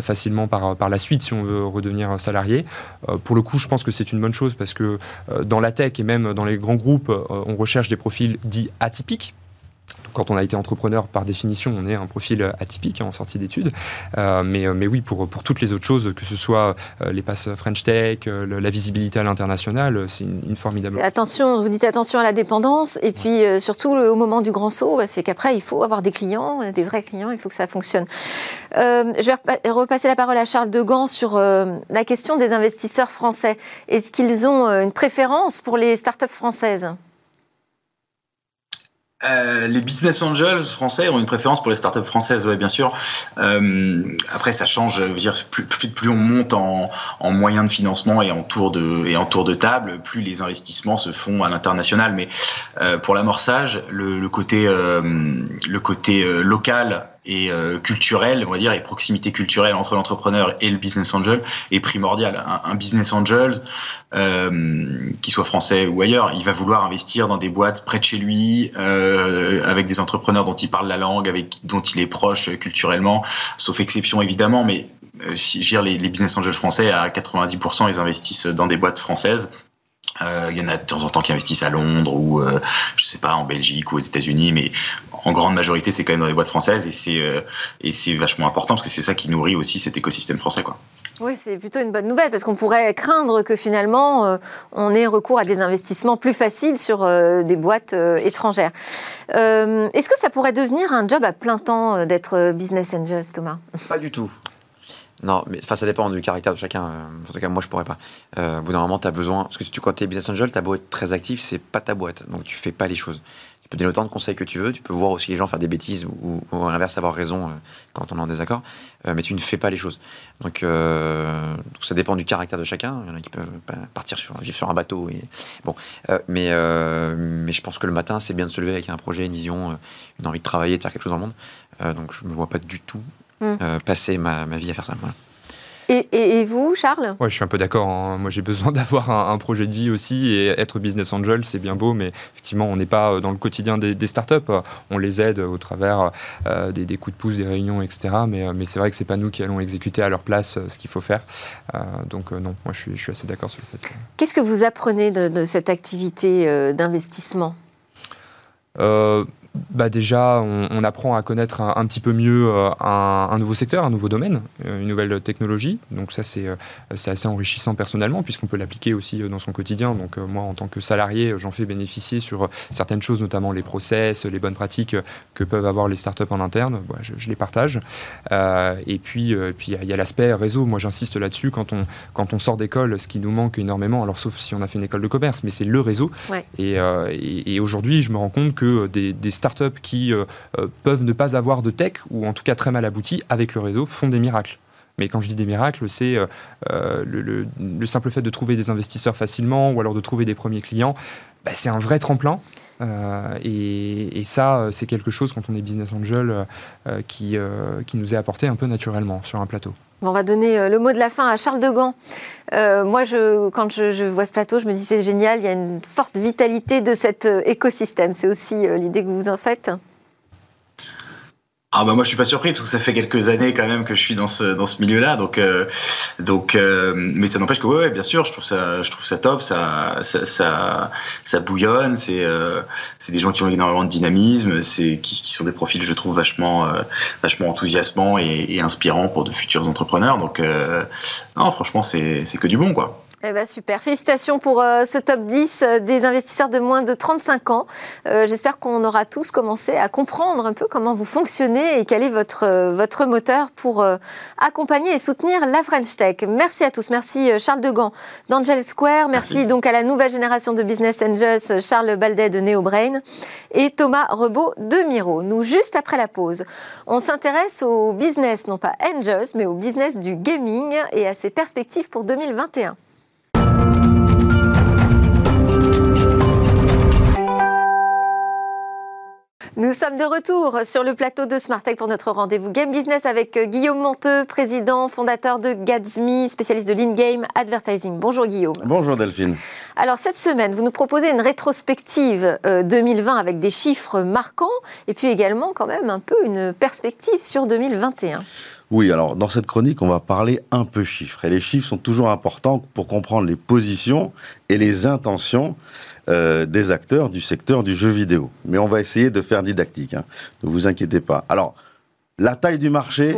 facilement par la suite si on veut redevenir salarié? Pour le coup, je pense que c'est une bonne chose parce que dans la tech et même dans les grands groupes, on recherche des profils dits atypiques quand on a été entrepreneur, par définition, on est un profil atypique hein, en sortie d'études. Euh, mais, euh, mais oui, pour, pour toutes les autres choses, que ce soit euh, les passes French Tech, la visibilité à l'international, c'est une, formidable. Attention, vous dites attention à la dépendance. Et puis surtout, au moment du grand saut, bah, c'est qu'après, il faut avoir des clients, des vrais clients, il faut que ça fonctionne. je vais repasser la parole à Charles Degan sur la question des investisseurs français. Est-ce qu'ils ont une préférence pour les startups françaises? Euh, les business angels français ont une préférence pour les startups françaises, oui, bien sûr. Euh, après, ça change. dire, plus, plus, on monte en, en, moyens de financement et en tour de et en tour de table, plus les investissements se font à l'international. Mais euh, pour l'amorçage, le, le, côté le côté local et euh, culturel, on va dire, et proximité culturelle entre l'entrepreneur et le business angel est primordial. Un, business angel, euh, qui soit français ou ailleurs, il va vouloir investir dans des boîtes près de chez lui, euh, avec des entrepreneurs dont il parle la langue, avec dont il est proche culturellement, sauf exception évidemment, mais si, je dire, les, les business angels français à 90%, ils investissent dans des boîtes françaises. Euh, il y en a de temps en temps qui investissent à Londres ou euh, je sais pas en Belgique ou aux États-Unis, mais en grande majorité c'est quand même dans les boîtes françaises et c'est euh, et c'est vachement important parce que c'est ça qui nourrit aussi cet écosystème français quoi. Oui, c'est plutôt une bonne nouvelle parce qu'on pourrait craindre que finalement on ait recours à des investissements plus faciles sur des boîtes étrangères. Est-ce que ça pourrait devenir un job à plein temps d'être business angel, Thomas? Pas du tout. Non, mais ça dépend du caractère de chacun. Euh, en tout cas, moi, je pourrais pas. Euh, au bout d'un moment, tu as besoin. Parce que si tu, quand tu es business angel, ta beau être très actif, c'est pas ta boîte. Donc, tu fais pas les choses. Tu peux donner autant de conseils que tu veux. Tu peux voir aussi les gens faire des bêtises ou, à l'inverse avoir raison euh, quand on est en désaccord. mais tu ne fais pas les choses. Donc, ça dépend du caractère de chacun. Il y en a qui peuvent partir sur, vivre sur un bateau. Et, bon, mais, mais je pense que le matin, c'est bien de se lever avec un projet, une vision, une envie de travailler, de faire quelque chose dans le monde. donc, je me vois pas du tout Mm. Euh, passer ma, vie à faire ça. Et, vous, Charles? Ouais, je suis un peu d'accord. Hein. Moi, j'ai besoin d'avoir un, projet de vie aussi. Et être business angel, c'est bien beau, mais effectivement, on n'est pas euh, dans le quotidien des, startups. On les aide au travers euh, des, coups de pouce, des réunions, etc. Mais, mais c'est vrai que c'est pas nous qui allons exécuter à leur place ce qu'il faut faire. donc, non, moi, je suis, je suis assez d'accord sur le fait. Qu'est-ce que vous apprenez de, de cette activité d'investissement? Bah déjà, on, apprend à connaître un, petit peu mieux euh, un, nouveau secteur, un nouveau domaine, euh, une nouvelle technologie. Donc ça, c'est euh, assez enrichissant personnellement, puisqu'on peut l'appliquer aussi dans son quotidien. Donc moi, en tant que salarié, j'en fais bénéficier sur certaines choses, notamment les process, les bonnes pratiques que peuvent avoir les startups en interne. je, les partage. et puis, puis il y a, l'aspect réseau. Moi, j'insiste là-dessus. Quand on, quand on sort d'école, ce qui nous manque énormément, alors sauf si on a fait une école de commerce, mais c'est le réseau. Et, et, aujourd'hui, je me rends compte que des, des startups qui euh, euh, peuvent ne pas avoir de tech, ou en tout cas très mal aboutis, avec le réseau, font des miracles. Mais quand je dis des miracles, c'est euh, le, simple fait de trouver des investisseurs facilement ou alors de trouver des premiers clients. Bah, c'est un vrai tremplin. et, ça, c'est quelque chose, quand on est business angel, qui, qui nous est apporté un peu naturellement sur un plateau. On va donner le mot de la fin à Charles Degan. moi, je, quand je, vois ce plateau, je me dis c'est génial, il y a une forte vitalité de cet écosystème. C'est aussi l'idée que vous en faites ah bah moi je suis pas surpris parce que ça fait quelques années quand même que je suis dans ce dans ce milieu-là donc euh, donc euh, mais ça n'empêche que ouais, bien sûr je trouve ça je trouve ça top ça ça ça, bouillonne c'est euh, c'est des gens qui ont énormément de dynamisme c'est qui, qui sont des profils je trouve vachement vachement enthousiasmants et, et, inspirants pour de futurs entrepreneurs donc non franchement c'est c'est que du bon quoi. Eh ben super, félicitations pour euh, ce top 10 euh, des investisseurs de moins de 35 ans. Euh, j'espère qu'on aura tous commencé à comprendre un peu comment vous fonctionnez et quel est votre, votre moteur pour accompagner et soutenir la French Tech. Merci à tous, merci Charles Degan d'Angel Square, merci, donc à la nouvelle génération de Business Angels, Charles Baldet de NeoBrain et Thomas Rebaud de Miro. Nous, juste après la pause, on s'intéresse au business, non pas Angels, mais au business du gaming et à ses perspectives pour 2021. Nous sommes de retour sur le plateau de Smartech pour notre rendez-vous Game Business avec euh, Guillaume Monteux, président, fondateur de Gadsme, spécialiste de l'in-game advertising. Bonjour Guillaume. Bonjour Delphine. Alors cette semaine, vous nous proposez une rétrospective 2020 euh, avec des chiffres marquants et puis également quand même un peu une perspective sur 2021. Oui, alors dans cette chronique, on va parler un peu chiffres. Et les chiffres sont toujours importants pour comprendre les positions et les intentions euh, des acteurs du secteur du jeu vidéo. Mais on va essayer de faire didactique, hein. ne vous inquiétez pas. Alors, la taille du marché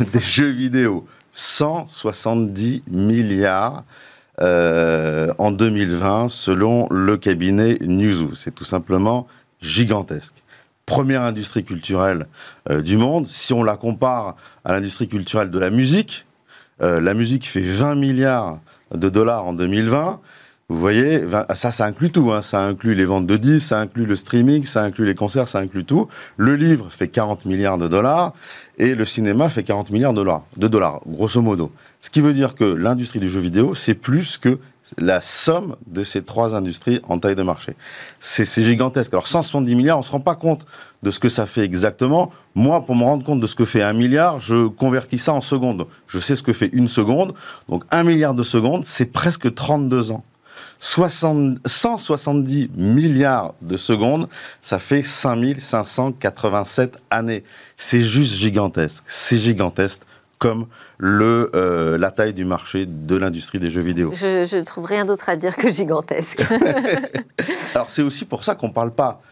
des jeux vidéo, 170 milliards euh, en 2020 selon le cabinet Newzoo. C'est tout simplement gigantesque. Première industrie culturelle euh, du monde. Si on la compare à l'industrie culturelle de la musique, la musique fait 20 milliards de dollars en 2020. Vous voyez, ça, ça inclut tout. Hein. Ça inclut les ventes de disques, ça inclut le streaming, ça inclut les concerts, ça inclut tout. Le livre fait 40 milliards de dollars et le cinéma fait 40 milliards de dollars, de dollars, grosso modo. Ce qui veut dire que l'industrie du jeu vidéo, c'est plus que la somme de ces trois industries en taille de marché. C'est gigantesque. Alors 170 milliards, on ne se rend pas compte de ce que ça fait exactement. Moi, pour me rendre compte de ce que fait un milliard, je convertis ça en secondes. Je sais ce que fait une seconde. Donc un milliard de secondes, c'est presque 32 ans. 170 milliards de secondes, ça fait 5587 années. C'est juste gigantesque. C'est gigantesque comme le, euh, la taille du marché de l'industrie des jeux vidéo. Je ne trouve rien d'autre à dire que gigantesque. Alors c'est aussi pour ça qu'on ne parle pas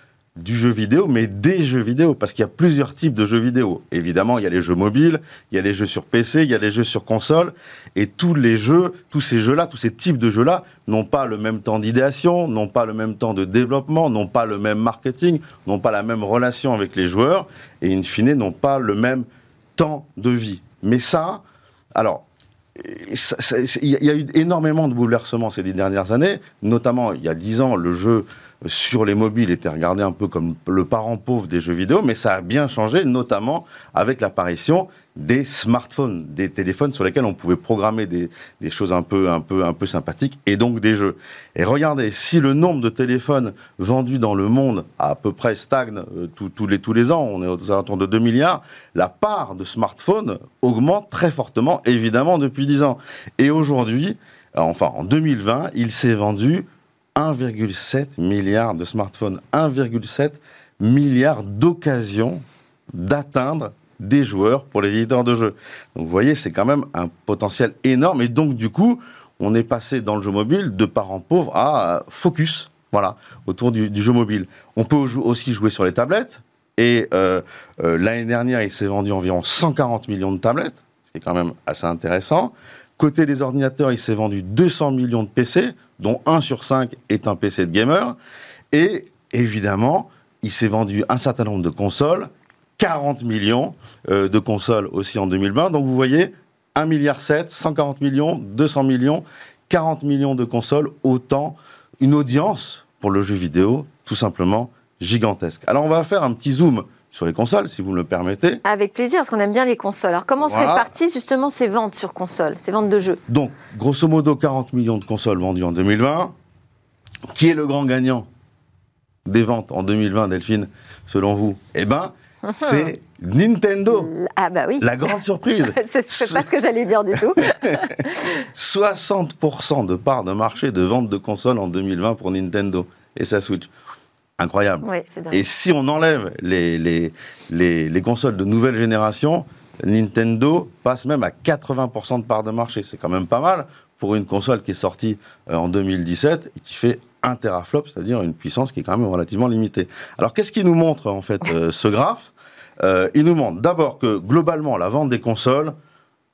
du jeu vidéo, mais des jeux vidéo, parce qu'il y a plusieurs types de jeux vidéo. Évidemment, il y a les jeux mobiles, il y a les jeux sur PC, il y a les jeux sur console, et tous les jeux, tous ces jeux-là, tous ces types de jeux-là, n'ont pas le même temps d'idéation, n'ont pas le même temps de développement, n'ont pas le même marketing, n'ont pas la même relation avec les joueurs, et in fine, n'ont pas le même temps de vie. Mais ça, alors, il y a eu énormément de bouleversements ces dix dernières années, notamment il y a dix ans, le jeu sur les mobiles était regardé un peu comme le parent pauvre des jeux vidéo, mais ça a bien changé, notamment avec l'apparition des smartphones, des téléphones sur lesquels on pouvait programmer des, choses un peu, sympathiques et donc des jeux. Et regardez, si le nombre de téléphones vendus dans le monde à, peu près stagne euh, tous les, ans, on est aux alentours de 2 milliards, la part de smartphones augmente très fortement, évidemment, depuis 10 ans. Et aujourd'hui, enfin en 2020, il s'est vendu 1,7 milliard de smartphones, 1,7 milliard d'occasions d'atteindre des joueurs pour les éditeurs de jeux. Donc vous voyez, c'est quand même un potentiel énorme. Et donc du coup, on est passé dans le jeu mobile de parents pauvres à focus, voilà, autour du, jeu mobile. On peut aussi jouer sur les tablettes. Et euh, euh, l'année dernière, il s'est vendu environ 140 millions de tablettes, ce qui est quand même assez intéressant. Côté des ordinateurs, il s'est vendu 200 millions de PC, dont 1 sur 5 est un PC de gamer. Et évidemment, il s'est vendu un certain nombre de consoles, 40 millions euh, de consoles aussi en 2020. Donc vous voyez, 1,7 milliard, 140 millions, 200 millions, 40 millions de consoles, autant une audience pour le jeu vidéo, tout simplement gigantesque. Alors on va faire un petit zoom sur les consoles, si vous me le permettez. Avec plaisir, parce qu'on aime bien les consoles. Alors comment se répartissent justement ces ventes sur console, ces ventes de jeux? Donc, grosso modo, 40 millions de consoles vendues en 2020. Qui est le grand gagnant des ventes en 2020, Delphine, selon vous? Eh bien, c'est Nintendo. Ah bah oui. La grande surprise. c'est pas ce que j'allais dire du tout. 60% de part de marché de vente de consoles en 2020 pour Nintendo et sa Switch incroyable. et si on enlève les, les, les, consoles de nouvelle génération, Nintendo passe même à 80% de part de marché. C'est quand même pas mal pour une console qui est sortie euh, en 2017 et qui fait un teraflop, c'est-à-dire une puissance qui est quand même relativement limitée. Alors qu'est-ce qui nous montre en fait euh, ce graphe? Euh, Il nous montre d'abord que globalement la vente des consoles,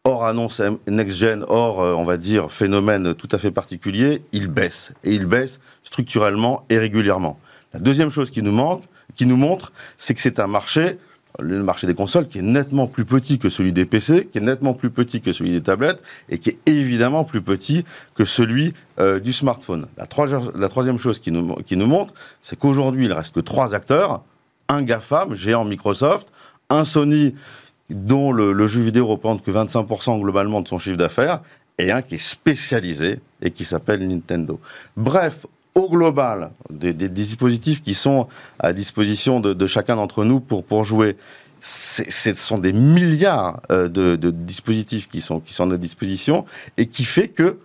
hors annonce next-gen, hors on va dire phénomène tout à fait particulier, il baisse. Et il baisse structurellement et régulièrement. La deuxième chose qui nous manque, qui nous montre, c'est que c'est un marché, le marché des consoles, qui est nettement plus petit que celui des PC, qui est nettement plus petit que celui des tablettes, et qui est évidemment plus petit que celui euh, du smartphone. La, troisième chose qui nous, montre, c'est qu'aujourd'hui, il reste que trois acteurs, un GAFAM, géant Microsoft, un Sony dont le, le jeu vidéo représente que 25% globalement de son chiffre d'affaires, et un qui est spécialisé et qui s'appelle Nintendo. Bref, au global des, dispositifs qui sont à disposition de, chacun d'entre nous pour, pour jouer. Ce sont des milliards euh, de, de, dispositifs qui sont, qui sont à notre disposition et qui fait que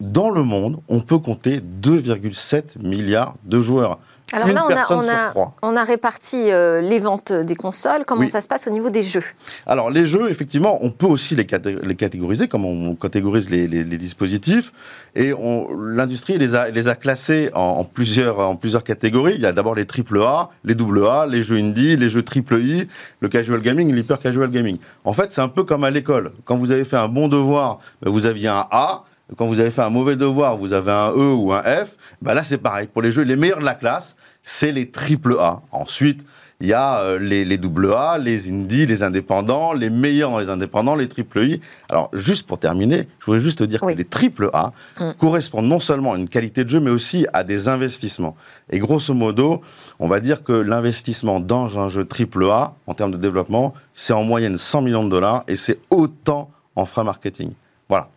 dans le monde, on peut compter 2,7 milliards de joueurs. Alors là, on a, on, a, réparti euh, les ventes des consoles. Comment ça se passe au niveau des jeux? Alors les jeux, effectivement, on peut aussi les, catégoriser, comme on catégorise les, dispositifs. Et l'industrie les a, les a classés en, plusieurs, en plusieurs catégories. Il y a d'abord les AAA, les AA, les jeux indie, les jeux triple I, le casual gaming, l'hyper casual gaming. En fait, c'est un peu comme à l'école. Quand vous avez fait un bon devoir, vous aviez un A quand vous avez fait un mauvais devoir, vous avez un E ou un F, ben là c'est pareil. Pour les jeux les meilleurs de la classe, c'est les triple A. Ensuite, il y a euh, les, les double A, les indies, les indépendants, les meilleurs dans les indépendants, les triple I. Alors, juste pour terminer, je voudrais juste dire que les triple A mm. correspondent non seulement à une qualité de jeu, mais aussi à des investissements. Et grosso modo, on va dire que l'investissement dans un jeu triple A, en termes de développement, c'est en moyenne 100 millions de dollars et c'est autant en frais marketing. Voilà.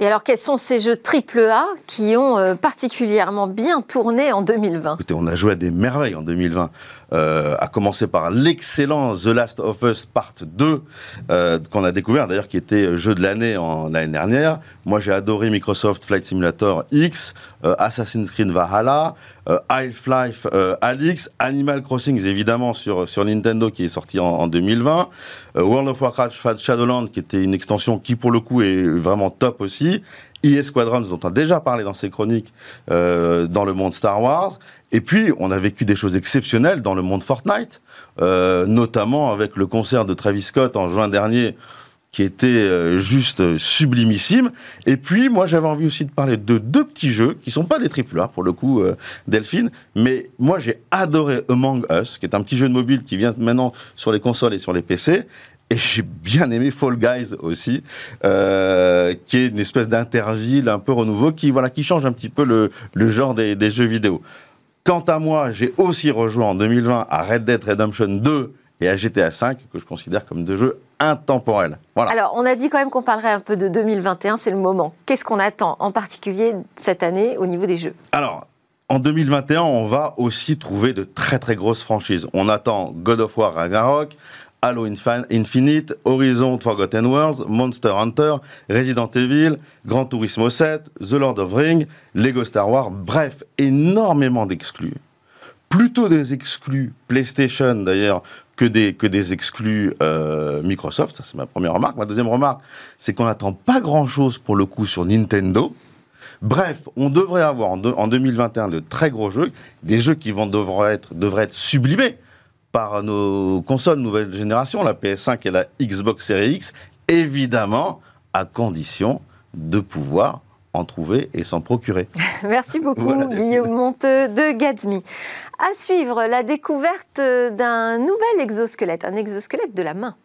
Et alors, quels sont ces jeux AAA qui ont euh, particulièrement bien tourné en 2020 Écoutez, on a joué à des merveilles en 2020. Euh, à commencer par l'excellent The Last of Us Part 2 euh, qu'on a découvert d'ailleurs qui était jeu de l'année l'année dernière. Moi j'ai adoré Microsoft Flight Simulator X, euh, Assassin's Creed Valhalla, Half-Life Alix, Animal Crossing évidemment sur, Nintendo qui est sorti en, en 2020, World of Warcraft Shadowlands qui était une extension qui pour le coup est vraiment top aussi, EA Squadrons dont on a déjà parlé dans ses chroniques dans le monde Star Wars, et puis, on a vécu des choses exceptionnelles dans le monde Fortnite, euh, notamment avec le concert de Travis Scott en juin dernier, qui était euh, juste sublimissime. Et puis, moi, j'avais envie aussi de parler de deux petits jeux, qui sont pas des triple A, pour le coup, euh, Delphine, mais moi, j'ai adoré Among Us, qui est un petit jeu de mobile qui vient maintenant sur les consoles et sur les PC. Et j'ai bien aimé Fall Guys aussi, euh, qui est une espèce d'interville un peu renouveau, qui, voilà, qui change un petit peu le, le genre des, des jeux vidéo. Quant à moi, j'ai aussi rejoint en 2020 à Red Dead Redemption 2 et à GTA 5, que je considère comme deux jeux intemporels. Voilà. Alors, on a dit quand même qu'on parlerait un peu de 2021, c'est le moment. Qu'est-ce qu'on attend en particulier cette année au niveau des jeux? Alors, en 2021, on va aussi trouver de très très grosses franchises. On attend God of War Ragnarok, Halo Infinite, Horizon Forgotten Worlds, Monster Hunter, Resident Evil, Gran Turismo 7, The Lord of Rings, Lego Star Wars, bref, énormément d'exclus. Plutôt des exclus PlayStation d'ailleurs que des, que des exclus euh, Microsoft, c'est ma première remarque. Ma deuxième remarque, c'est qu'on n'attend pas grand-chose pour le coup sur Nintendo. Bref, on devrait avoir en, en 2021 de très gros jeux, des jeux qui vont, devraient, être, devraient être sublimés par nos consoles nouvelle génération, la PS5 et la Xbox Series X, évidemment, à condition de pouvoir en trouver et s'en procurer. Merci beaucoup, voilà. Guillaume Monteux de Gatsby. À suivre, la découverte d'un nouvel exosquelette, un exosquelette de la main.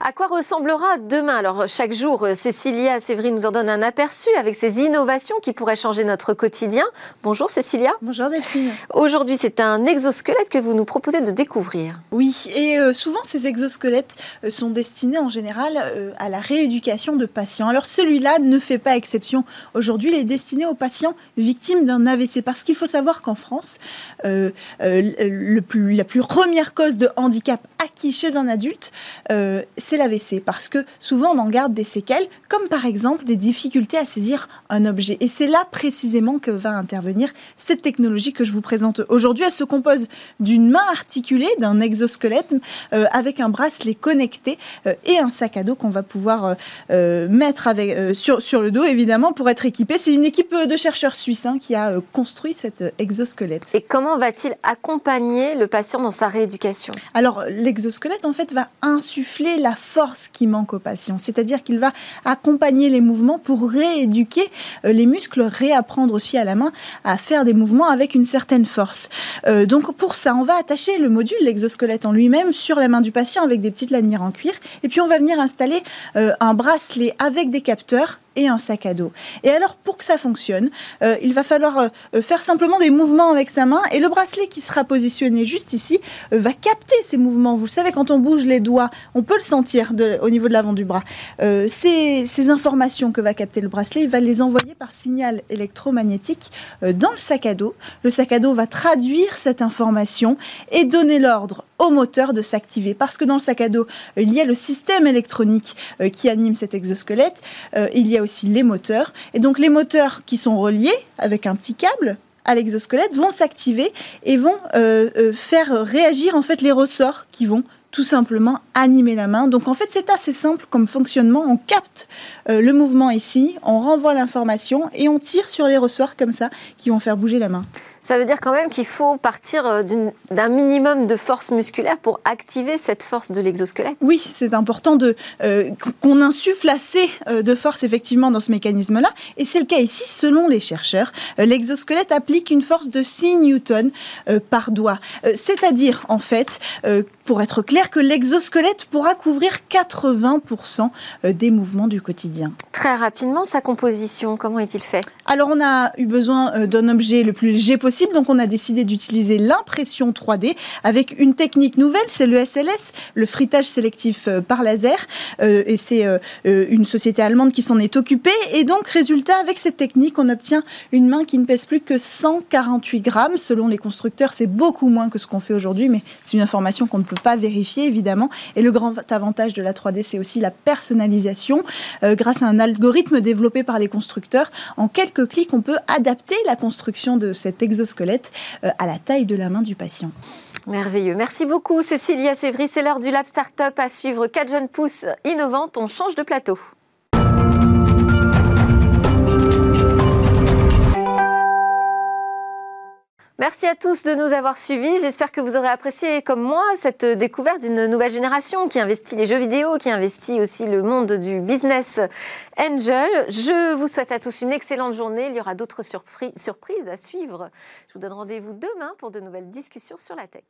À quoi ressemblera demain Alors chaque jour, Cécilia Sévry nous en donne un aperçu avec ces innovations qui pourraient changer notre quotidien. Bonjour Cécilia. Bonjour Delphine. Aujourd'hui, c'est un exosquelette que vous nous proposez de découvrir. Oui, et euh, souvent ces exosquelettes euh, sont destinés en général euh, à la rééducation de patients. Alors celui-là ne fait pas exception. Aujourd'hui, il est destiné aux patients victimes d'un AVC parce qu'il faut savoir qu'en France, le plus, la plus première cause de handicap acquis chez un adulte, c'est l'AVC parce que souvent on en garde des séquelles, comme par exemple des difficultés à saisir un objet. Et c'est là précisément que va intervenir cette technologie que je vous présente aujourd'hui. Elle se compose d'une main articulée, d'un exosquelette euh, avec un bracelet connecté euh, et un sac à dos qu'on va pouvoir euh, mettre avec, sur, sur le dos, évidemment, pour être équipé. C'est une équipe de chercheurs suisses hein, qui a construit cet exosquelette. Et comment va-t-il accompagner le patient dans sa rééducation? Alors, l'exosquelette, en fait, va insuffler la force qui manque au patient. C'est-à-dire qu'il va accompagner les mouvements pour rééduquer euh, les muscles, réapprendre aussi à la main à faire des mouvements avec une certaine force. Euh, donc pour ça, on va attacher le module, l'exosquelette en lui-même, sur la main du patient avec des petites lanières en cuir. Et puis on va venir installer euh, un bracelet avec des capteurs et un sac à dos. Et alors, pour que ça fonctionne, euh, il va falloir euh, faire simplement des mouvements avec sa main et le bracelet qui sera positionné juste ici euh, va capter ces mouvements. Vous savez, quand on bouge les doigts, on peut le sentir au niveau de l'avant du bras. Ces, ces, informations que va capter le bracelet, il va les envoyer par signal électromagnétique dans le sac à dos. Le sac à dos va traduire cette information et donner l'ordre au moteur de s'activer. Parce que dans le sac à dos, il y a le système électronique qui anime cet exosquelette. il y a aussi les moteurs. Et donc les moteurs qui sont reliés avec un petit câble à l'exosquelette vont s'activer et vont euh, euh, faire réagir en fait les ressorts qui vont tout simplement animer la main. Donc en fait c'est assez simple comme fonctionnement. On capte euh, le mouvement ici, on renvoie l'information et on tire sur les ressorts comme ça qui vont faire bouger la main. Ça veut dire quand même qu'il faut partir d'un minimum de force musculaire pour activer cette force de l'exosquelette Oui, c'est important euh, qu'on insuffle assez euh, de force effectivement dans ce mécanisme-là. Et c'est le cas ici, selon les chercheurs. Euh, l'exosquelette applique une force de 6 newtons euh, par doigt. Euh, c'est-à-dire, en fait, pour être clair, que l'exosquelette pourra couvrir 80% des mouvements du quotidien. Très rapidement, sa composition, comment est-il fait? Alors, on a eu besoin d'un objet le plus léger possible. Donc on a décidé d'utiliser l'impression 3D avec une technique nouvelle, c'est le SLS, le frittage sélectif euh, par laser. Euh, et c'est euh, une société allemande qui s'en est occupée. Et donc, résultat, avec cette technique, on obtient une main qui ne pèse plus que 148 grammes. Selon les constructeurs, c'est beaucoup moins que ce qu'on fait aujourd'hui, mais c'est une information qu'on ne peut pas vérifier, évidemment. Et le grand avantage de la 3D, c'est aussi la personnalisation. grâce à un algorithme développé par les constructeurs, en quelques clics, on peut adapter la construction de cet exosquelette à la taille de la main du patient. Merveilleux. Merci beaucoup, Cécilia Sévry. C'est l'heure du Lab Startup à suivre. 4 jeunes pousses innovantes. On change de plateau. Merci à tous de nous avoir suivis. J'espère que vous aurez apprécié, comme moi, cette découverte d'une nouvelle génération qui investit les jeux vidéo, qui investit aussi le monde du business angel. Je vous souhaite à tous une excellente journée. Il y aura d'autres surprises à suivre. Je vous donne rendez-vous demain pour de nouvelles discussions sur la tech.